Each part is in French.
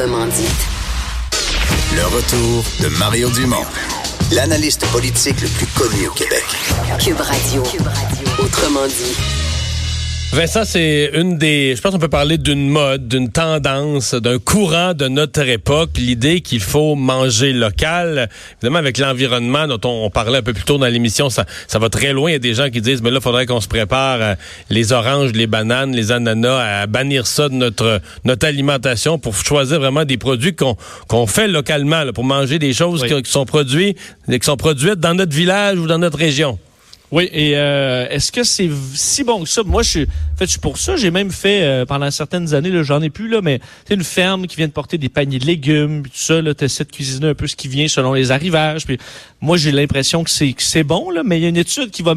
Autrement dit. Le retour de Mario Dumont, l'analyste politique le plus connu au Québec. Cube Radio. Cube Radio. Autrement dit. Vincent, c'est une des. Je pense qu'on peut parler d'une mode, d'une tendance, d'un courant de notre époque. L'idée qu'il faut manger local. Évidemment, avec l'environnement dont on, parlait un peu plus tôt dans l'émission, ça, ça va très loin. Il y a des gens qui disent, mais là, il faudrait qu'on se prépare euh, les oranges, les bananes, les ananas, à bannir ça de notre notre alimentation pour choisir vraiment des produits qu'on qu'on fait localement, pour manger des choses qui, qui sont produites, qui sont produites dans notre village ou dans notre région. Oui, et euh, est-ce que c'est si bon que ça? Moi, je suis, en fait, je suis pour ça. J'ai même fait euh, pendant certaines années, là, j'en ai plus là, mais c'est une ferme qui vient de porter des paniers de légumes, tout ça. Là, essaies de cuisiner un peu ce qui vient selon les arrivages. Puis moi, j'ai l'impression que c'est c'est bon là, mais il y a une étude qui va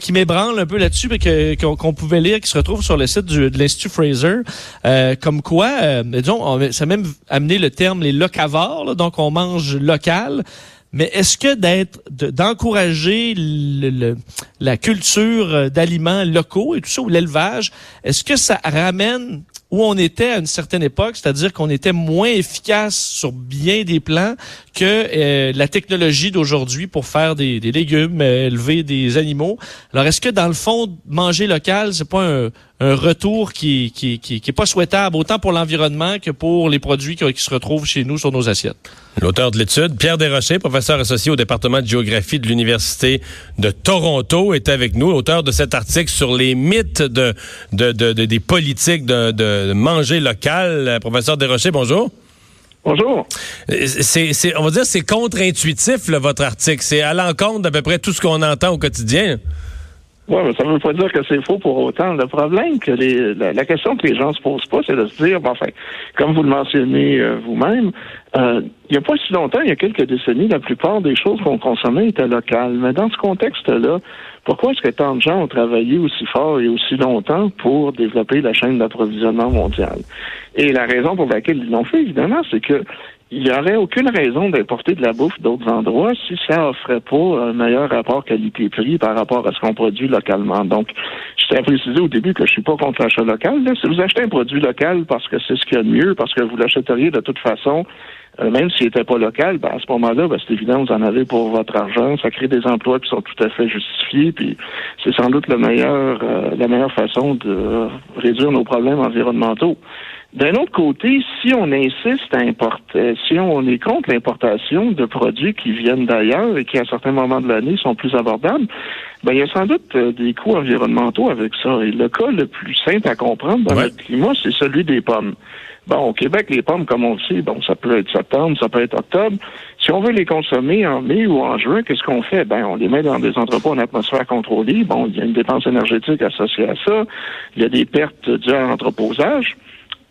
qui m'ébranle un peu là-dessus, que qu'on pouvait lire, qui se retrouve sur le site de l'Institut Fraser, euh, comme quoi, disons, ça a même amené le terme les locavores. donc, on mange local. Mais est-ce que d'être d'encourager la culture euh, d'aliments locaux et tout ça ou l'élevage, est-ce que ça ramène où on était à une certaine époque, c'est-à-dire qu'on était moins efficace sur bien des plans que euh, la technologie d'aujourd'hui pour faire des, légumes, euh, élever des animaux? Alors, est-ce que dans le fond, manger local, c'est pas un, retour qui, qui, qui, qui, est pas souhaitable autant pour l'environnement que pour les produits qui, se retrouvent chez nous sur nos assiettes? L'auteur de l'étude, Pierre Desrochers, professeur associé au département de géographie de l'Université de Toronto, est avec nous, auteur de cet article sur les mythes de, de, de, des politiques de, de manger local. Professeur Desrochers, bonjour. Bonjour. C'est, on va dire, c'est contre-intuitif, votre article. C'est à l'encontre d'à peu près tout ce qu'on entend au quotidien. Oui, mais ça ne veut pas dire que c'est faux pour autant. Le problème, que les, la, question que les gens se posent pas, c'est de se dire, enfin, comme vous le mentionnez euh, vous-même, euh, il n'y a pas si longtemps, il y a quelques décennies, la plupart des choses qu'on consommait étaient locales. Mais dans ce contexte-là, pourquoi est-ce que tant de gens ont travaillé aussi fort et aussi longtemps pour développer la chaîne d'approvisionnement mondiale? Et la raison pour laquelle ils l'ont fait, évidemment, c'est que il n'y aurait aucune raison d'importer de la bouffe d'autres endroits si ça offrait pas un meilleur rapport qualité-prix par rapport à ce qu'on produit localement. Donc, je tiens à préciser au début que je suis pas contre l'achat local. Si vous achetez un produit local parce que c'est ce qu'il y a de mieux, parce que vous l'achèteriez de toute façon, euh, même s'il n'était pas local, ben, à ce moment-là, ben, c'est évident, vous en avez pour votre argent. Ça crée des emplois qui sont tout à fait justifiés. Puis c'est sans doute le meilleur, euh, la meilleure façon de réduire nos problèmes environnementaux. D'un autre côté, si on insiste à importer, si on est contre l'importation de produits qui viennent d'ailleurs et qui, à certains moments de l'année, sont plus abordables, ben, il y a sans doute euh, des coûts environnementaux avec ça. Et le cas le plus simple à comprendre dans notre climat, c'est celui des pommes. Bon, au Québec, les pommes, comme on le sait, bon, ça peut être septembre, ça peut être octobre. Si on veut les consommer en mai ou en juin, qu'est-ce qu'on fait? Ben, on les met dans des entrepôts en atmosphère contrôlée. Bon, il y a une dépense énergétique associée à ça. Il y a des pertes dues à l'entreposage.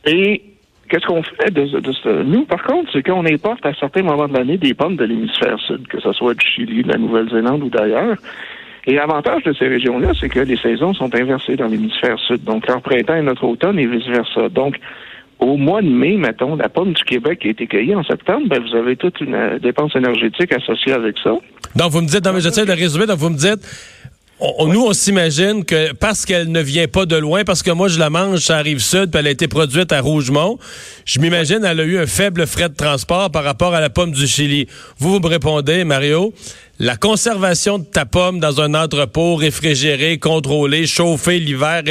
Et qu'est-ce qu'on fait de, de, Nous, par contre, c'est qu'on importe à certains moments de l'année des pommes de l'hémisphère sud, que ce soit du Chili, de la Nouvelle-Zélande ou d'ailleurs. Et l'avantage de ces régions-là, c'est que les saisons sont inversées dans l'hémisphère sud. Donc, leur printemps est notre automne et vice-versa. Donc, au mois de mai, mettons, la pomme du Québec qui a été cueillie en septembre, ben, vous avez toute une euh, dépense énergétique associée avec ça. Donc, vous me dites, non, mais j'essaie de résumer, donc vous me dites, nous, on s'imagine que parce qu'elle ne vient pas de loin, parce que moi, je la mange, ça arrive sud, puis elle a été produite à Rougemont, je m'imagine elle a eu un faible frais de transport par rapport à la pomme du Chili. Vous, vous me répondez, Mario, la conservation de ta pomme dans un entrepôt réfrigéré, contrôlé, chauffé l'hiver,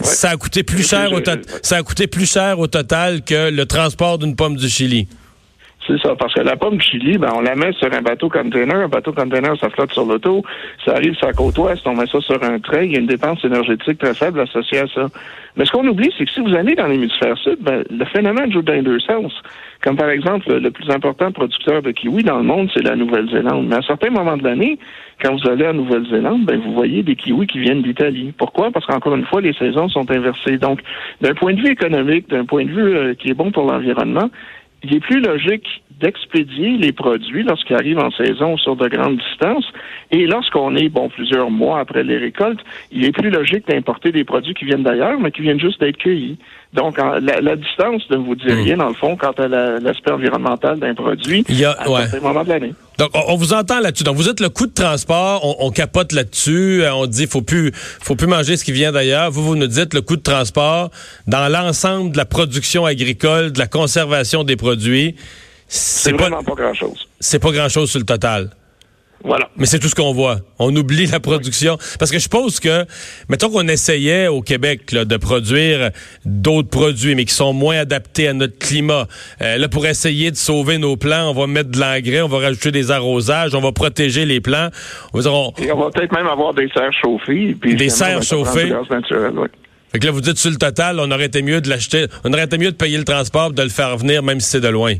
ça a coûté plus cher au ça a coûté plus cher au total que le transport d'une pomme du Chili. C'est ça, parce que la pomme Chili, ben, on la met sur un bateau container. Un bateau container, ça flotte sur l'auto. Ça arrive sur la côte ouest, on met ça sur un train. Il y a une dépense énergétique très faible associée à ça. Mais ce qu'on oublie, c'est que si vous allez dans l'hémisphère sud, ben, le phénomène joue dans deux sens. Comme par exemple, le plus important producteur de kiwi dans le monde, c'est la Nouvelle-Zélande. Mais à certains moments de l'année, quand vous allez en Nouvelle-Zélande, ben, vous voyez des kiwis qui viennent d'Italie. Pourquoi? Parce qu'encore une fois, les saisons sont inversées. Donc, d'un point de vue économique, d'un point de vue euh, qui est bon pour l'environnement, il est plus logique d'expédier les produits lorsqu'ils arrivent en saison sur de grandes distances. Et lorsqu'on est, bon, plusieurs mois après les récoltes, il est plus logique d'importer des produits qui viennent d'ailleurs, mais qui viennent juste d'être cueillis. Donc, la, distance ne vous dit hmm. rien, dans le fond, quant à l'aspect environnemental d'un produit il y a, à ouais. moment de l'année. Donc, on, vous entend là-dessus. Donc, vous êtes le coût de transport, on, capote là-dessus, euh, on dit faut plus, faut plus manger ce qui vient d'ailleurs. Vous, vous nous dites le coût de transport dans l'ensemble de la production agricole, de la conservation des produits. C'est vraiment pas grand-chose. C'est pas grand-chose sur le total. Voilà. Mais c'est tout ce qu'on voit. On oublie la production. Parce que je suppose que, mettons qu'on essayait au Québec de produire d'autres produits, mais qui sont moins adaptés à notre climat. Euh, là, pour essayer de sauver nos plants, on va mettre de l'engrais, on va rajouter des arrosages, on va protéger les plants. On va, Et on va peut-être même avoir des serres chauffées. Puis des serres chauffées. Fait que là, vous dites sur le total, on aurait été mieux de l'acheter, on aurait été mieux de payer le transport, de le faire venir, même si c'est de loin.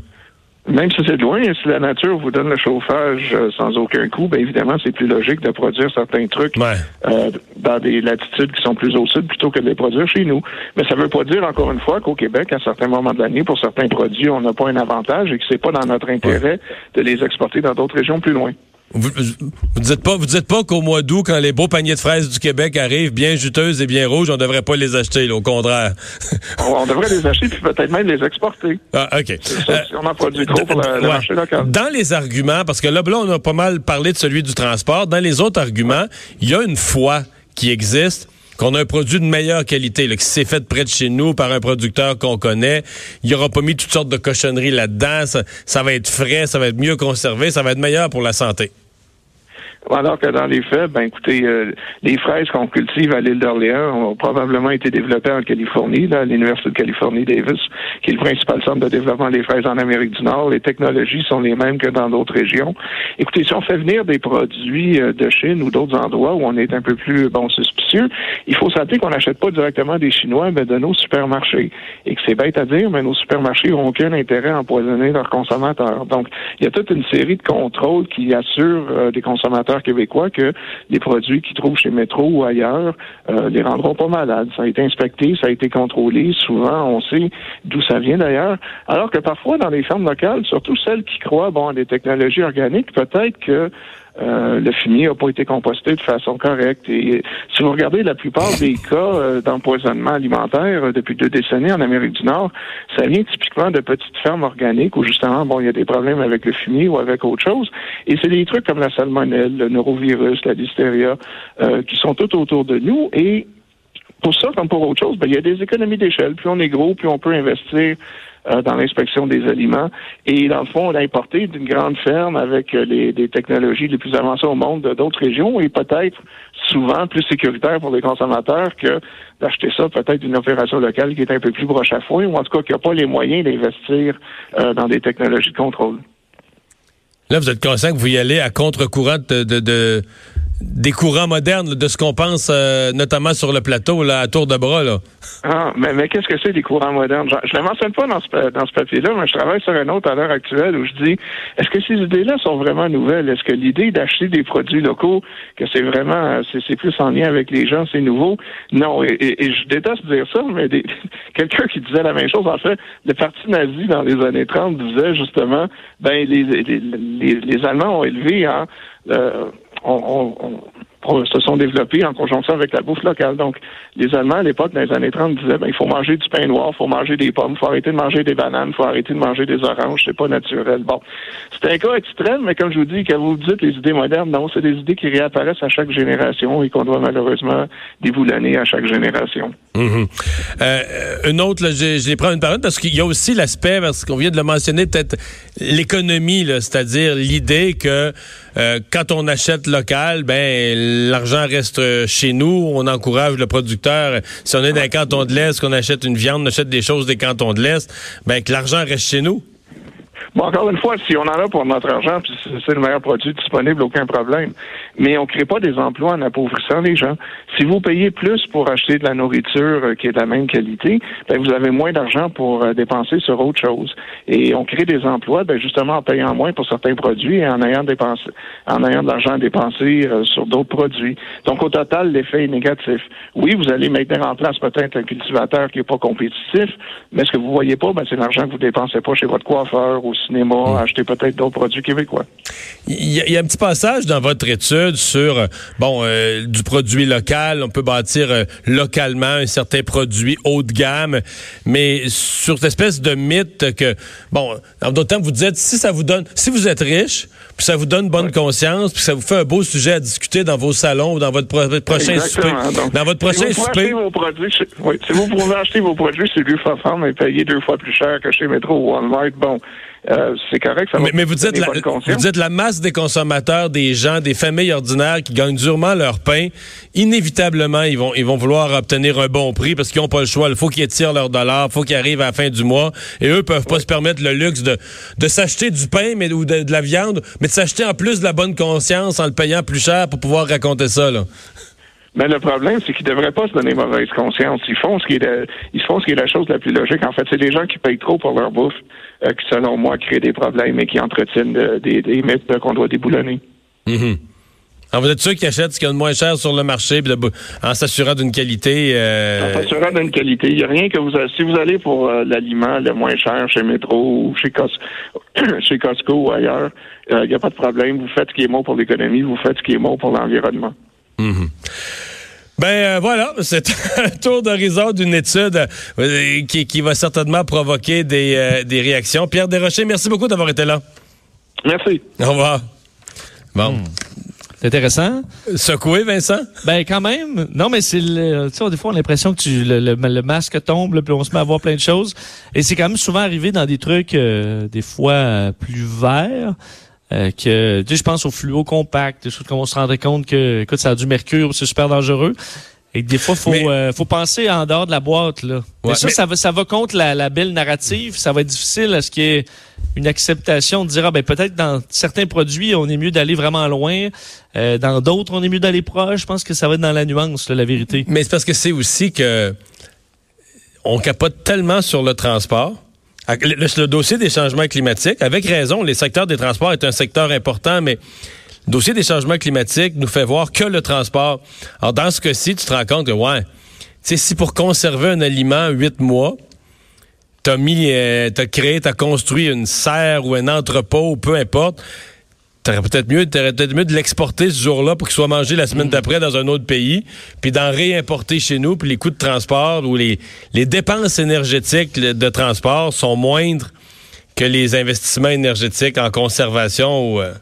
Même si c'est loin, si la nature vous donne le chauffage euh, sans aucun coût, bien évidemment, c'est plus logique de produire certains trucs euh, dans des latitudes qui sont plus au sud plutôt que de les produire chez nous. Mais ça ne veut pas dire, encore une fois, qu'au Québec, à certains moments de l'année, pour certains produits, on n'a pas un avantage et que c'est pas dans notre intérêt de les exporter dans d'autres régions plus loin. Vous ne dites pas, vous dites pas qu'au mois d'août, quand les beaux paniers de fraises du Québec arrivent, bien juteuses et bien rouges, on devrait pas les acheter, au contraire. on, devrait les acheter puis peut-être même les exporter. Ah, ok. Ça, si on en produit trop pour le, marché local. Dans les arguments, parce que là, là, on a pas mal parlé de celui du transport. Dans les autres arguments, il y a une foi qui existe qu'on a un produit de meilleure qualité, là, qui s'est fait près de chez nous par un producteur qu'on connaît. Il n'y aura pas mis toutes sortes de cochonneries là-dedans. ça, va être frais, ça va être mieux conservé, ça va être meilleur pour la santé. Alors que dans les faits, ben écoutez, euh, les fraises qu'on cultive à l'île d'Orléans ont probablement été développées en Californie, là, à l'Université de Californie Davis, qui est le principal centre de développement des fraises en Amérique du Nord. Les technologies sont les mêmes que dans d'autres régions. Écoutez, si on fait venir des produits euh, de Chine ou d'autres endroits où on est un peu plus bon suspicieux, il faut s'attendre qu'on n'achète pas directement des Chinois, mais de nos supermarchés. Et que c'est bête à dire, mais nos supermarchés n'ont aucun intérêt à empoisonner leurs consommateurs. Donc, il y a toute une série de contrôles qui assurent euh, des consommateurs québécois que les produits qu'ils trouvent chez Métro ou ailleurs euh, les rendront pas malades. Ça a été inspecté, ça a été contrôlé. Souvent, on sait d'où ça vient d'ailleurs. Alors que parfois, dans les fermes locales, surtout celles qui croient bon à des technologies organiques, peut-être que euh, le fumier n'a pas été composté de façon correcte. Et si vous regardez la plupart des cas euh, d'empoisonnement alimentaire euh, depuis deux décennies en Amérique du Nord, ça vient typiquement de petites fermes organiques où justement, bon, il y a des problèmes avec le fumier ou avec autre chose. Et c'est des trucs comme la salmonelle, le neurovirus, la listeria, qui sont tout autour de nous. Et pour ça, comme pour autre chose, ben, il y a des économies d'échelle. Plus on est gros, plus on peut investir euh, dans l'inspection des aliments. Et dans le fond, on a importé d'une grande ferme avec euh, les, des technologies les plus avancées au monde d'autres régions et peut-être souvent plus sécuritaire pour les consommateurs que d'acheter ça peut-être d'une opération locale qui est un peu plus broche à foin ou en tout cas qui n'a pas les moyens d'investir euh, dans des technologies de contrôle. Là, vous êtes conscient que vous y allez à contre-courant de, de des courants modernes, de ce qu'on pense euh, notamment sur le plateau, là, à tour de bras. Là. Ah, mais, mais qu'est-ce que c'est des courants modernes? Je ne mentionne pas dans ce, dans ce papier-là, mais je travaille sur un autre à l'heure actuelle où je dis est-ce que ces idées-là sont vraiment nouvelles? Est-ce que l'idée d'acheter des produits locaux, que c'est vraiment c'est plus en lien avec les gens, c'est nouveau? Non, et, je déteste dire ça, mais quelqu'un qui disait la même chose, en fait, le parti nazi dans les années 30 disait justement ben les, les, les, les Allemands ont élevé euh, se sont développés en conjonction avec la bouffe locale. Donc, les Allemands, à l'époque, dans les années 30, disaient, ben, il faut manger du pain noir, il faut manger des pommes, il faut arrêter de manger des bananes, il faut arrêter de manger des oranges, c'est pas naturel. Bon, c'est un cas extrême, mais comme je vous dis, quand vous dites les idées modernes, non, c'est des idées qui réapparaissent à chaque génération et qu'on doit malheureusement déboulonner à chaque génération. Mhm. Euh, une autre, là, je, je prends une parole parce qu'il y a aussi l'aspect, parce qu'on vient de le mentionner, peut-être l'économie, c'est-à-dire l'idée que euh, quand on achète local, ben l'argent reste chez nous, on encourage le producteur. Si on est dans canton de l'Est, qu'on achète une viande, on achète des choses des cantons de l'Est, ben que l'argent reste chez nous. Bon, encore une fois, si on en a pour notre argent, puis c'est le meilleur produit disponible, aucun problème. Mais on ne crée pas des emplois en appauvrissant les gens. Si vous payez plus pour acheter de la nourriture euh, qui est de la même qualité, ben, vous avez moins d'argent pour euh, dépenser sur autre chose. Et on crée des emplois, ben, justement en payant moins pour certains produits et en ayant dépensé, en ayant de l'argent à dépenser euh, sur d'autres produits. Donc, au total, l'effet est négatif. Oui, vous allez mettre en place peut-être un cultivateur qui n'est pas compétitif, mais ce que vous voyez pas, ben, c'est l'argent que vous dépensez pas chez votre coiffeur ou cinéma, hmm. acheter peut-être d'autres produits québécois. Il y, a, un petit passage dans votre étude sur euh, bon euh, du produit local. On peut bâtir euh, localement un certain produit haut de gamme, mais sur cette espèce de mythe que bon, en d'autres termes, vous dites si ça vous donne, si vous êtes riche, puis ça vous donne bonne conscience, puis ça vous fait un beau sujet à discuter dans vos salons ou dans votre pro- prochain souper. Donc, dans votre si prochain vous pouvez souper. acheter vos produits chez- oui, si vous pouvez acheter vos produits chez Lufafarm et payer deux fois plus cher que chez Metro ou Walmart, bon, euh, c'est correct. Ça va Mais, mais vous dites la, vous dites la masse des consommateurs, des gens, des familles ordinaires qui gagnent durement leur pain, inévitablement ils vont ils vont vouloir obtenir un bon prix parce qu'ils n'ont pas le choix. Il faut qu'ils étirent leur dollar, il faut qu'ils arrivent à la fin du mois et eux peuvent pas se permettre le luxe de de s'acheter du pain mais ou de, de la viande, mais de s'acheter en plus de la bonne conscience en le payant plus cher pour pouvoir raconter ça là. Mais le problème, c'est qu'ils ne devraient pas se donner mauvaise conscience. Ils font ce qui est la, ils font ce qui est la chose la plus logique. En fait, c'est des gens qui payent trop pour leur bouffe, euh, qui, selon moi, créent des problèmes et qui entretiennent des, des mythes qu'on doit déboulonner. Mhm. Alors, vous êtes sûr qu'ils achètent ce qu'il y a de moins cher sur le marché de- en s'assurant d'une qualité euh, En s'assurant d'une qualité. Il n'y a rien que vous si vous allez pour euh, l'aliment le moins cher chez Metro ou chez, Cos- chez Costco ou ailleurs, il n'y a pas de problème. Vous faites ce qui est bon pour l'économie, vous faites ce qui est bon pour l'environnement. Ben euh, voilà, c'est un tour d'horizon d'une étude euh, qui, qui va certainement provoquer des, euh, des réactions. Pierre Desrochers, merci beaucoup d'avoir été là. Merci. Au revoir. Bon. C'est intéressant. Secoué, Vincent? Ben quand même. Non, mais c'est le, tu sais, des fois on a l'impression que tu, le, le- le masque tombe, puis on se met à voir plein de choses. Et c'est quand même souvent arrivé dans des trucs euh, des fois euh, plus verts. Euh, que tu sais, je pense au fluo compact, des choses comme on se rendrait compte que écoute, ça a du mercure, c'est super dangereux. Et que des fois, faut Mais- euh, faut penser en dehors de la boîte là. mais Ouais, ça, mais- ça va ça va contre la, la belle narrative. Ça va être difficile à ce qu'il y ait une acceptation de dire ah ben peut-être dans certains produits on est mieux d'aller vraiment loin, euh, dans d'autres on est mieux d'aller proche. Je pense que ça va être dans la nuance là, la vérité. Mais c'est parce que c'est aussi que on capote tellement sur le transport. Le, le- dossier des changements climatiques, avec raison, les secteurs des transports est un secteur important, mais le dossier des changements climatiques nous fait voir que le transport. Alors, dans ce cas-ci, tu te rends compte que, ouais, tu sais, si pour conserver un aliment huit mois, t'as mis, euh, t'as créé, t'as construit une serre ou un entrepôt, peu importe, T'aurais peut-être mieux, peut-être mieux de l'exporter ce jour-là pour qu'il soit mangé la semaine d'après dans un autre pays, puis d'en réimporter chez nous, puis les coûts de transport ou les, les dépenses énergétiques de transport sont moindres que les investissements énergétiques en conservation. Ou, euh,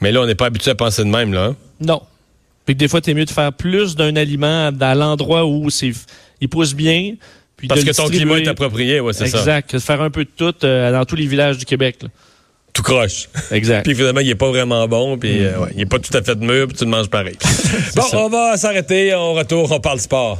Mais là, on n'est pas habitué à penser de même, là. hein? Non. Puis que des fois, t'es mieux de faire plus d'un aliment dans l'endroit où c'est il pousse bien. Puis Parce de que ton climat est approprié, ouais, c'est ça. Exact. De faire un peu de tout euh, dans tous les villages du Québec. là. Tout croche. Exact. puis évidemment, il n'est pas vraiment bon, puis euh, ouais, il n'est pas tout à fait de mûr, puis tu le manges pareil. bon, on va s'arrêter, on retourne, on parle sport.